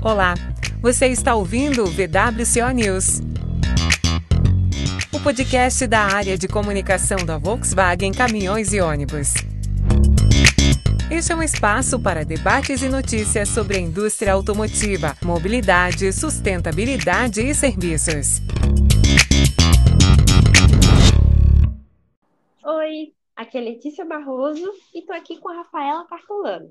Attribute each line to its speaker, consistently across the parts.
Speaker 1: Olá, você está ouvindo o VWCO News. O podcast da área de comunicação da Volkswagen Caminhões e Ônibus. Este é um espaço para debates e notícias sobre a indústria automotiva, mobilidade, sustentabilidade e serviços.
Speaker 2: Oi, aqui é Letícia Barroso e estou aqui com a Rafaela Cartolano.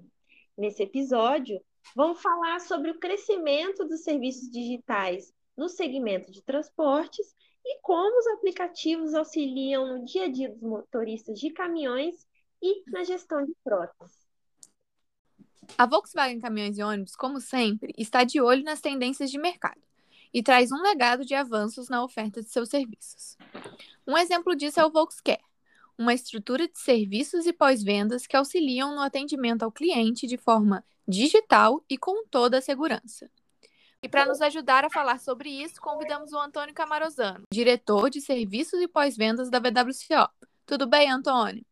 Speaker 2: Nesse episódio, vamos falar sobre o crescimento dos serviços digitais no segmento de transportes e como os aplicativos auxiliam no dia a dia dos motoristas de caminhões e na gestão de frotas.
Speaker 3: A Volkswagen Caminhões e Ônibus, como sempre, está de olho nas tendências de mercado e traz um legado de avanços na oferta de seus serviços. Um exemplo disso é o Volkscare, uma estrutura de serviços e pós-vendas que auxiliam no atendimento ao cliente de forma digital e com toda a segurança. E para nos ajudar a falar sobre isso, convidamos o Antônio Camarozano, diretor de serviços e pós-vendas da VWCO. Tudo bem, Antônio?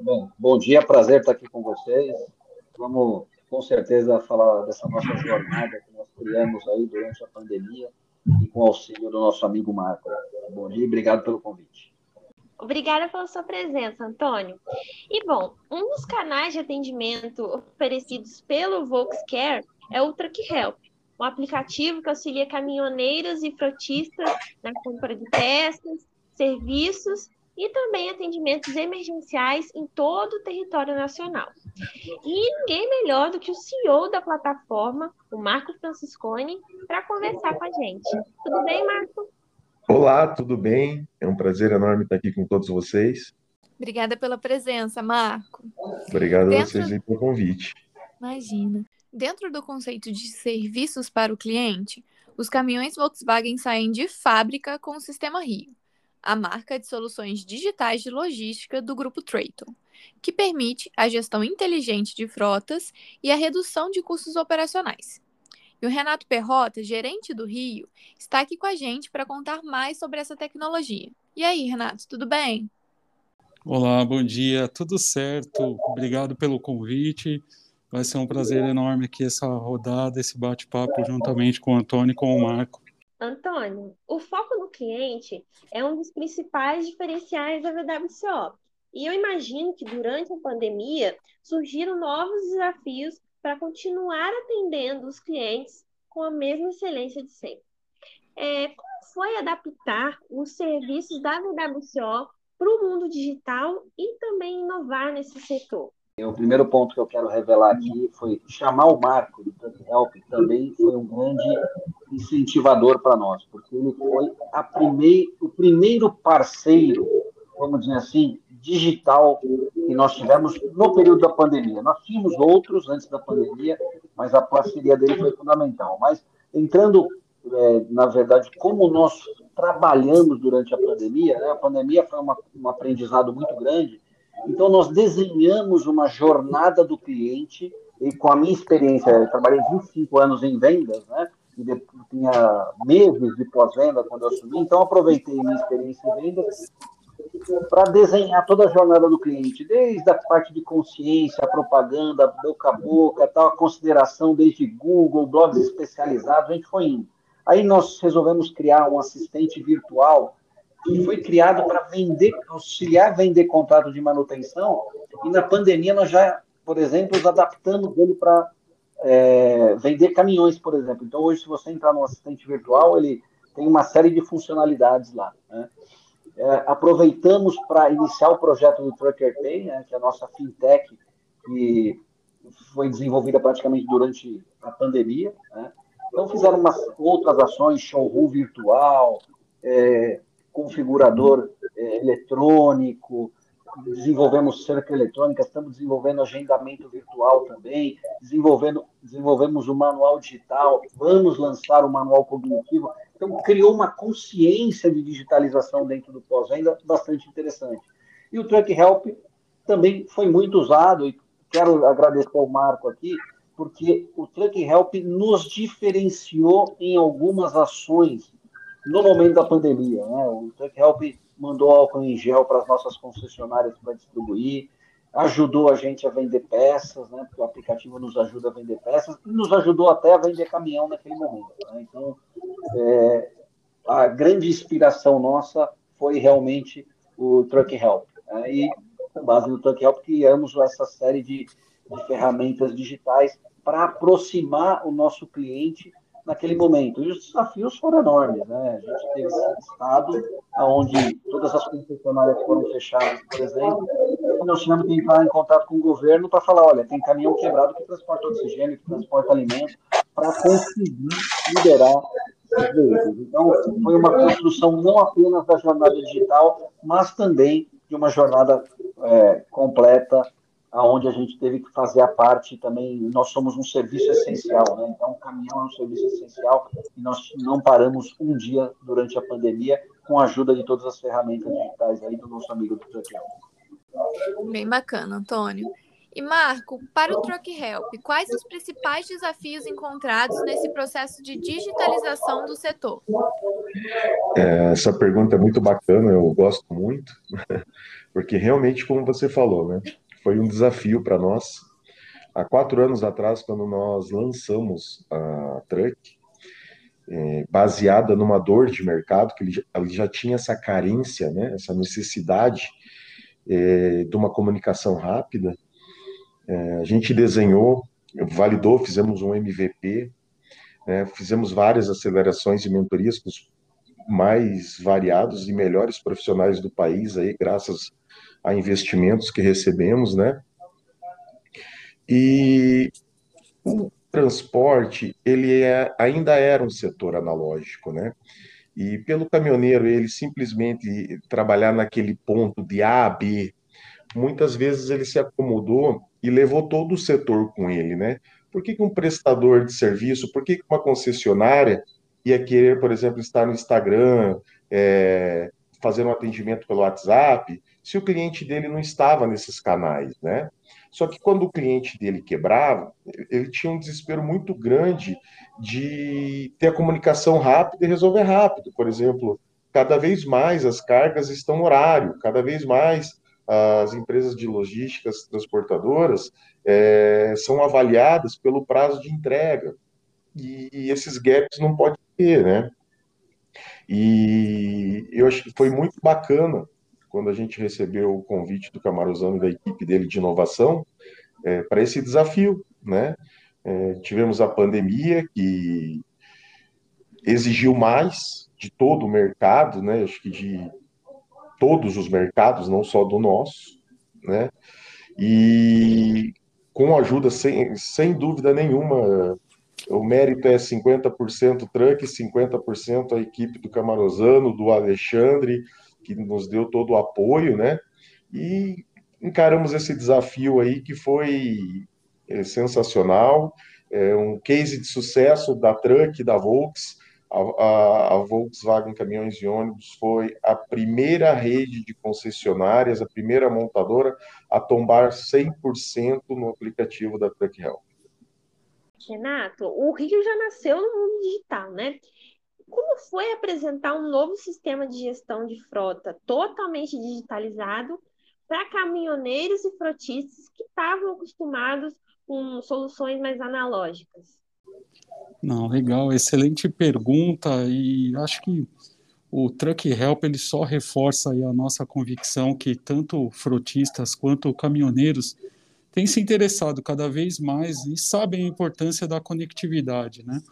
Speaker 4: Bom, bom dia, prazer estar aqui com vocês. Vamos, com certeza, falar dessa nossa jornada que nós criamos aí durante a pandemia e com o auxílio do nosso amigo Marco. Bom dia e obrigado pelo convite.
Speaker 2: Obrigada pela sua presença, Antônio. E bom, um dos canais de atendimento oferecidos pelo Volkscare é o Truck Help, um aplicativo que auxilia caminhoneiros e frotistas na compra de peças, serviços e também atendimentos emergenciais em todo o território nacional. E ninguém melhor do que o CEO da plataforma, o Marco Franciscone, para conversar com a gente. Tudo bem, Marco?
Speaker 5: Olá, tudo bem? É um prazer enorme estar aqui com todos vocês.
Speaker 3: Obrigada pela presença, Marco.
Speaker 5: Obrigado Dentro... a vocês pelo convite.
Speaker 3: Imagina. Dentro do conceito de serviços para o cliente, os caminhões Volkswagen saem de fábrica com o sistema Rio, a marca de soluções digitais de logística do grupo Traton, que permite a gestão inteligente de frotas e a redução de custos operacionais. E o Renato Perrota, gerente do Rio, está aqui com a gente para contar mais sobre essa tecnologia. E aí, Renato, tudo bem?
Speaker 6: Olá, bom dia, tudo certo? Obrigado pelo convite. Vai ser um prazer enorme aqui essa rodada, esse bate-papo juntamente com o Antônio e com o Marco.
Speaker 2: Antônio, o foco no cliente é um dos principais diferenciais da VWCO. E eu imagino que durante a pandemia surgiram novos desafios para continuar atendendo os clientes com a mesma excelência de sempre. É, como foi adaptar os serviços da VWCO para o mundo digital e também inovar nesse setor?
Speaker 4: O primeiro ponto que eu quero revelar aqui foi chamar o Marco do Truck Help também foi um grande incentivador para nós, porque ele foi primei, o primeiro parceiro, vamos dizer assim, digital que nós tivemos no período da pandemia. Nós tínhamos outros antes da pandemia, mas a parceria dele foi fundamental. Mas entrando, é, na verdade, como nós trabalhamos durante a pandemia, né? a pandemia foi uma, um aprendizado muito grande, então nós desenhamos uma jornada do cliente, e com a minha experiência, eu trabalhei 25 anos em vendas, né? e tinha meses de pós-venda quando eu assumi, então aproveitei minha experiência em vendas para desenhar toda a jornada do cliente, desde a parte de consciência, propaganda, boca a boca, tal, a consideração desde Google, blogs especializados, a gente foi indo. Aí nós resolvemos criar um assistente virtual que foi criado para vender, auxiliar vender contrato de manutenção, e na pandemia nós já, por exemplo, adaptamos ele para é, vender caminhões, por exemplo. Então hoje, se você entrar no assistente virtual, ele tem uma série de funcionalidades lá. Né? É, aproveitamos para iniciar o projeto do Trucker Pay, né, que é a nossa fintech, que foi desenvolvida praticamente durante a pandemia. Né? Então, fizeram umas outras ações, showroom virtual, é, configurador é, eletrônico, desenvolvemos cerca eletrônica, estamos desenvolvendo agendamento virtual também, desenvolvendo, desenvolvemos o manual digital, vamos lançar o manual cognitivo. Então, criou uma consciência de digitalização dentro do pós-venda bastante interessante. E o Truck Help também foi muito usado, e quero agradecer ao Marco aqui, porque o Truck Help nos diferenciou em algumas ações no momento da pandemia. Né? O Truck Help mandou álcool em gel para as nossas concessionárias para distribuir, ajudou a gente a vender peças, né? Porque o aplicativo nos ajuda a vender peças e nos ajudou até a vender caminhão naquele momento. Né? Então, é, a grande inspiração nossa foi realmente o Truck Help. Né? E com base no Truck Help criamos essa série de, de ferramentas digitais para aproximar o nosso cliente naquele momento. E os desafios foram enormes, né? A gente teve esse estado onde todas as concessionárias foram fechadas, por exemplo, e nós tivemos que entrar em contato com o governo para falar, olha, tem caminhão quebrado que transporta oxigênio, que transporta alimentos, para conseguir liberar os veículos. Então, foi uma construção não apenas da jornada digital, mas também de uma jornada é, completa aonde a gente teve que fazer a parte também, nós somos um serviço essencial, né? Então, o caminhão é um serviço essencial e nós não paramos um dia durante a pandemia com a ajuda de todas as ferramentas digitais aí do nosso amigo do Help.
Speaker 3: Bem bacana, Antônio. E Marco, para o Truck Help, quais os principais desafios encontrados nesse processo de digitalização do setor?
Speaker 5: É, essa pergunta é muito bacana, eu gosto muito, porque realmente, como você falou, né? foi um desafio para nós. Há quatro anos atrás, quando nós lançamos a Truck, é, baseada numa dor de mercado, que ele, ele já tinha essa carência, né, essa necessidade é, de uma comunicação rápida, é, a gente desenhou, validou, fizemos um MVP, né, fizemos várias acelerações e mentorias com os mais variados e melhores profissionais do país, aí, graças a investimentos que recebemos, né? E o transporte, ele é, ainda era um setor analógico, né? E pelo caminhoneiro ele simplesmente trabalhar naquele ponto de A a B, muitas vezes ele se acomodou e levou todo o setor com ele, né? Por que, que um prestador de serviço, por que, que uma concessionária ia querer, por exemplo, estar no Instagram, é, fazer um atendimento pelo WhatsApp, se o cliente dele não estava nesses canais, né? Só que quando o cliente dele quebrava, ele tinha um desespero muito grande de ter a comunicação rápida e resolver rápido. Por exemplo, cada vez mais as cargas estão no horário, cada vez mais as empresas de logísticas transportadoras é, são avaliadas pelo prazo de entrega. E, e esses gaps não pode ter, né? E eu acho que foi muito bacana quando a gente recebeu o convite do Camaruzano e da equipe dele de inovação é, para esse desafio, né? É, tivemos a pandemia que exigiu mais de todo o mercado, né? Acho que de todos os mercados, não só do nosso, né? E com ajuda, sem, sem dúvida nenhuma, o mérito é 50% Truck, 50% a equipe do Camarozano, do Alexandre, que nos deu todo o apoio, né? E encaramos esse desafio aí que foi é, sensacional, é um case de sucesso da Truck, da Volks. A, a, a, Volkswagen Caminhões e Ônibus foi a primeira rede de concessionárias, a primeira montadora a tombar 100% no aplicativo da Truck Help.
Speaker 2: Renato, o Rio já nasceu no mundo digital, né? Como foi apresentar um novo sistema de gestão de frota totalmente digitalizado para caminhoneiros e frotistas que estavam acostumados com soluções mais analógicas?
Speaker 6: Não, legal, excelente pergunta e acho que o Truck Help ele só reforça a nossa convicção que tanto frotistas quanto caminhoneiros têm se interessado cada vez mais e sabem a importância da conectividade, né?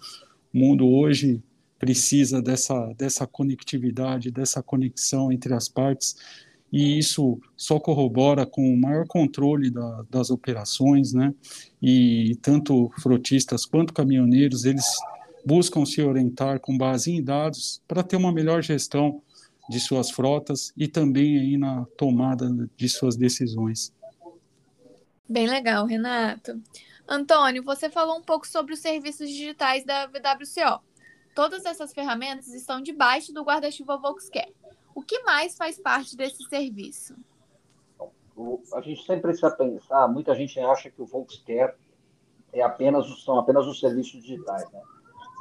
Speaker 6: O mundo hoje precisa dessa, dessa conectividade, dessa conexão entre as partes, e isso só corrobora com o maior controle da, das operações, né? E tanto frotistas quanto caminhoneiros, eles buscam se orientar com base em dados para ter uma melhor gestão de suas frotas e também aí na tomada de suas decisões.
Speaker 3: Bem legal, Renato. Antônio, você falou um pouco sobre os serviços digitais da VWCO. Todas essas ferramentas estão debaixo do guarda-chuva Volkscare. O que mais faz parte desse serviço?
Speaker 4: A gente sempre precisa pensar, muita gente acha que o Volkscare é apenas, são apenas os serviços digitais. Né?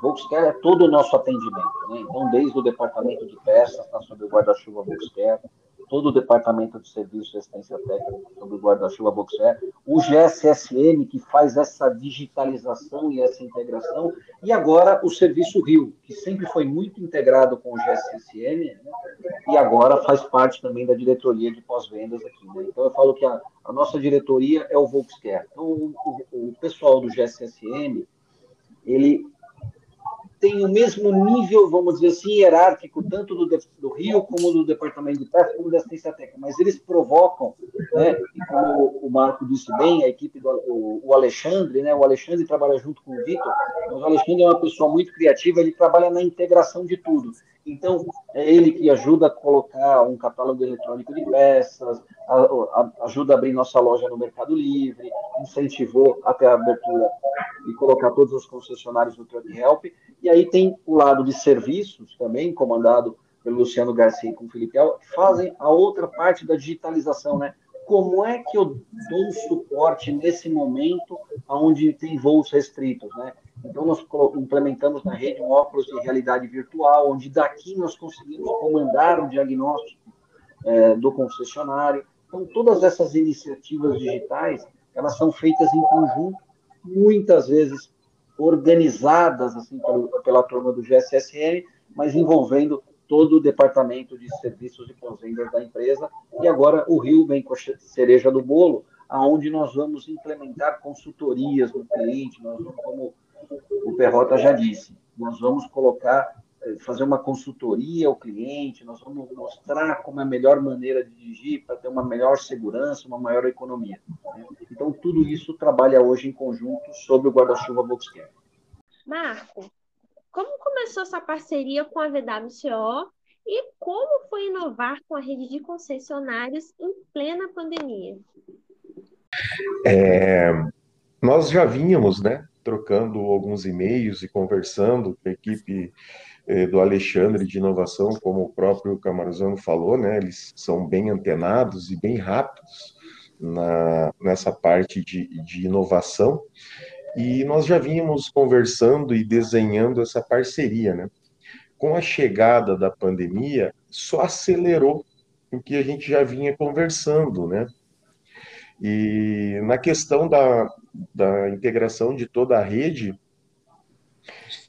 Speaker 4: Volkscare é todo o nosso atendimento. Né? Então, desde o departamento de peças, está sob o guarda-chuva Volkscare, todo o departamento de serviços de assistência técnica sobre o guarda-chuva Boxer, o GSSM, que faz essa digitalização e essa integração, e agora o Serviço Rio, que sempre foi muito integrado com o GSSM, né? e agora faz parte também da diretoria de pós-vendas aqui. Né? Então, eu falo que a, a, nossa diretoria é o Volkscare. Então, o, o, o pessoal do GSSM, ele tem o mesmo nível, vamos dizer assim, hierárquico, tanto do, do Rio como do Departamento de Pesca, como da Assistência Técnica, mas eles provocam, né, e como o Marco disse bem, a equipe do o, o Alexandre, né, o Alexandre trabalha junto com o Vitor, mas o Alexandre é uma pessoa muito criativa, ele trabalha na integração de tudo. Então, é ele que ajuda a colocar um catálogo eletrônico de peças, a, a, ajuda a abrir nossa loja no Mercado Livre, incentivou até a abertura e colocar todos os concessionários no Truck Help. E aí tem o lado de serviços também, comandado pelo Luciano Garcia e com o Felipe El, que fazem a outra parte da digitalização, né? Como é que eu dou suporte nesse momento onde tem voos restritos, né? Então, nós implementamos na rede um óculos de realidade virtual, onde daqui nós conseguimos comandar o diagnóstico é, do concessionário. Então, todas essas iniciativas digitais, elas são feitas em conjunto, muitas vezes organizadas assim pela, pela turma do GSSM, mas envolvendo todo o departamento de serviços e pós-vendas da empresa. E agora o Rio vem com a cereja do bolo, aonde nós vamos implementar consultorias no cliente, nós vamos, Perrota já disse, nós vamos colocar, eh, fazer uma consultoria ao cliente, nós vamos mostrar como é a melhor maneira de dirigir para ter uma melhor segurança, uma maior economia. Né? Então, tudo isso trabalha hoje em conjunto sobre o guarda-chuva Volkswagen.
Speaker 2: Marco, como começou essa parceria com a VWCO e como foi inovar com a rede de concessionários em plena pandemia?
Speaker 5: É, nós já vínhamos, né, trocando alguns e-mails e conversando com a equipe eh, do Alexandre de inovação, como o próprio Camaruzano falou, né, eles são bem antenados e bem rápidos na, nessa parte de, de inovação, e nós já vínhamos conversando e desenhando essa parceria, né? Com a chegada da pandemia, só acelerou o que a gente já vinha conversando, né? E na questão da, da integração de toda a rede,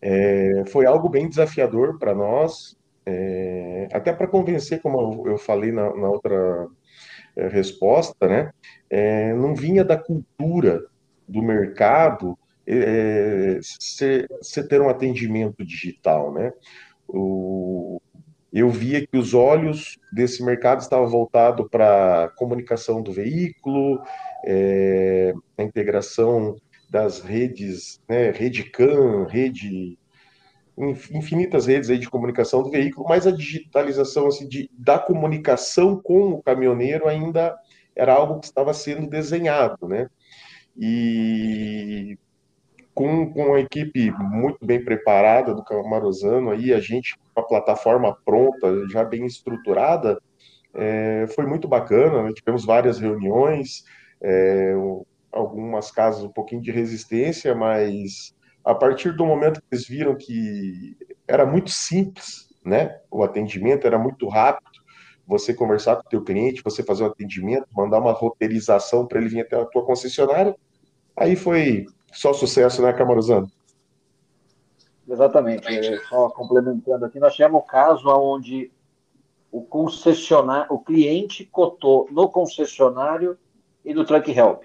Speaker 5: é, foi algo bem desafiador para nós, é, até para convencer, como eu falei na, na outra é, resposta, né? É, não vinha da cultura do mercado você é, ter um atendimento digital, né? O, eu via que os olhos desse mercado estavam voltados para a comunicação do veículo, é, a integração das redes, né, rede CAN, rede infinitas redes aí de comunicação do veículo, mas a digitalização assim, de, da comunicação com o caminhoneiro ainda era algo que estava sendo desenhado, né? E com, com a equipe muito bem preparada do Camarosano, aí a gente com a plataforma pronta, já bem estruturada, é, foi muito bacana. Né? Tivemos várias reuniões, é, algumas casas um pouquinho de resistência, mas a partir do momento que eles viram que era muito simples, né? O atendimento era muito rápido. Você conversar com o teu cliente, você fazer um atendimento, mandar uma roteirização para ele vir até a tua concessionária, aí foi só sucesso, né, Camaruzano?
Speaker 4: Exatamente. Só complementando aqui, nós tivemos o caso onde o concessionário, o cliente cotou no concessionário e do Truck Help.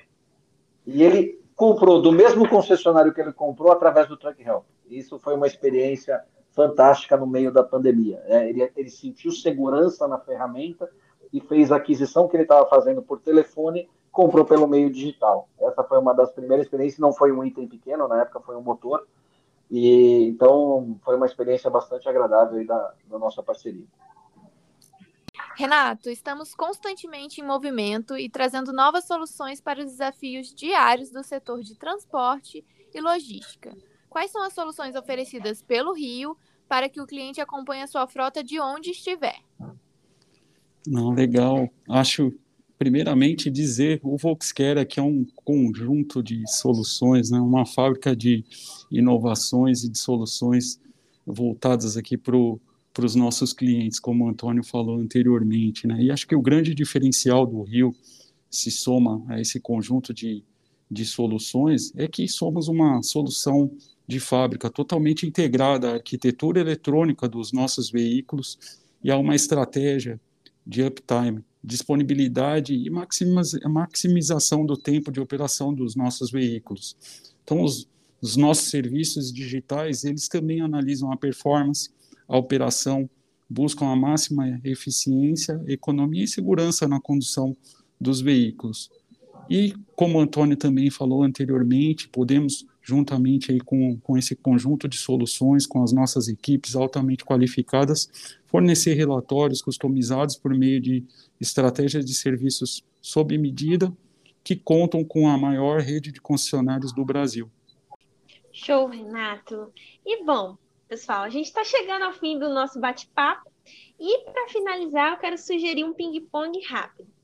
Speaker 4: E ele comprou do mesmo concessionário que ele comprou através do Truck Help. Isso foi uma experiência fantástica no meio da pandemia. É, ele, ele sentiu segurança na ferramenta e fez a aquisição que ele estava fazendo por telefone comprou pelo meio digital. Essa foi uma das primeiras experiências, não foi um item pequeno, na época foi um motor, e então foi uma experiência bastante agradável da, da nossa parceria.
Speaker 3: Renato, estamos constantemente em movimento e trazendo novas soluções para os desafios diários do setor de transporte e logística. Quais são as soluções oferecidas pelo Rio para que o cliente acompanhe a sua frota de onde estiver?
Speaker 6: Não, legal. Acho primeiramente dizer o Volkswagen aqui é um conjunto de soluções, né, uma fábrica de inovações e de soluções voltadas aqui para para os nossos clientes, como o Antônio falou anteriormente. Né? E acho que o grande diferencial do Rio se soma a esse conjunto de, de soluções é que somos uma solução de fábrica totalmente integrada à arquitetura eletrônica dos nossos veículos e a uma estratégia de uptime, disponibilidade e maximização do tempo de operação dos nossos veículos. Então, os, os nossos serviços digitais, eles também analisam a performance, a operação, buscam a máxima eficiência, economia e segurança na condução dos veículos. E, como o Antônio também falou anteriormente, podemos, juntamente aí com, com esse conjunto de soluções, com as nossas equipes altamente qualificadas, fornecer relatórios customizados por meio de estratégias de serviços sob medida, que contam com a maior rede de concessionários do Brasil.
Speaker 2: Show, Renato. E bom, pessoal, a gente está chegando ao fim do nosso bate-papo. E para finalizar, eu quero sugerir um ping-pong rápido.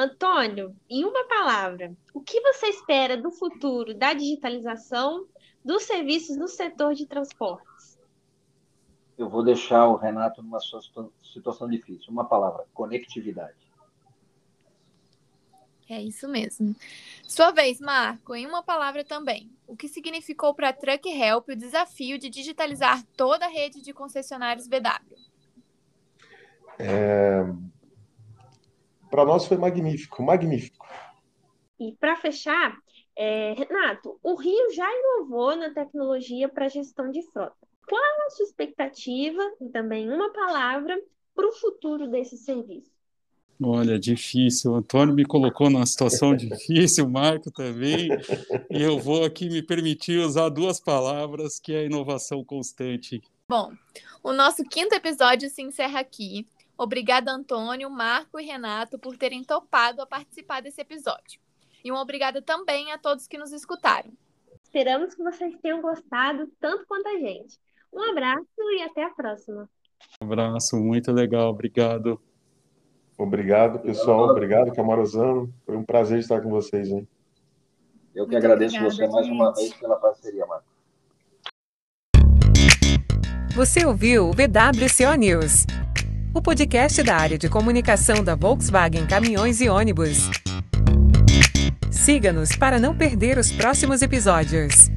Speaker 2: Antônio, em uma palavra, o que você espera do futuro da digitalização dos serviços no setor de transportes?
Speaker 4: Eu vou deixar o Renato numa situação difícil. Uma palavra: conectividade.
Speaker 3: É isso mesmo. Sua vez, Marco, em uma palavra também. O que significou para a Truck Help o desafio de digitalizar toda a rede de concessionários BW?
Speaker 5: É, para nós foi magnífico, magnífico.
Speaker 2: E para fechar, é, Renato, o Rio já inovou na tecnologia para gestão de frota. Qual a sua expectativa, e também uma palavra, para o futuro desse serviço?
Speaker 6: Olha, difícil. O Antônio me colocou numa situação difícil, o Marco também, e eu vou aqui me permitir usar duas palavras, que é a inovação constante.
Speaker 3: Bom, o nosso quinto episódio se encerra aqui. Obrigada, Antônio, Marco e Renato, por terem topado a participar desse episódio. E uma obrigada também a todos que nos escutaram.
Speaker 2: Esperamos que vocês tenham gostado tanto quanto a gente. Um abraço e até a próxima.
Speaker 6: Um abraço, muito legal, obrigado.
Speaker 5: Obrigado, pessoal. Obrigado, Camarosano. Foi um prazer estar com vocês, hein?
Speaker 4: Eu que muito agradeço obrigada, você mais gente. uma vez pela parceria, Marco.
Speaker 1: Você ouviu o VWCO News o podcast da área de comunicação da Volkswagen Caminhões e Ônibus. Siga-nos para não perder os próximos episódios.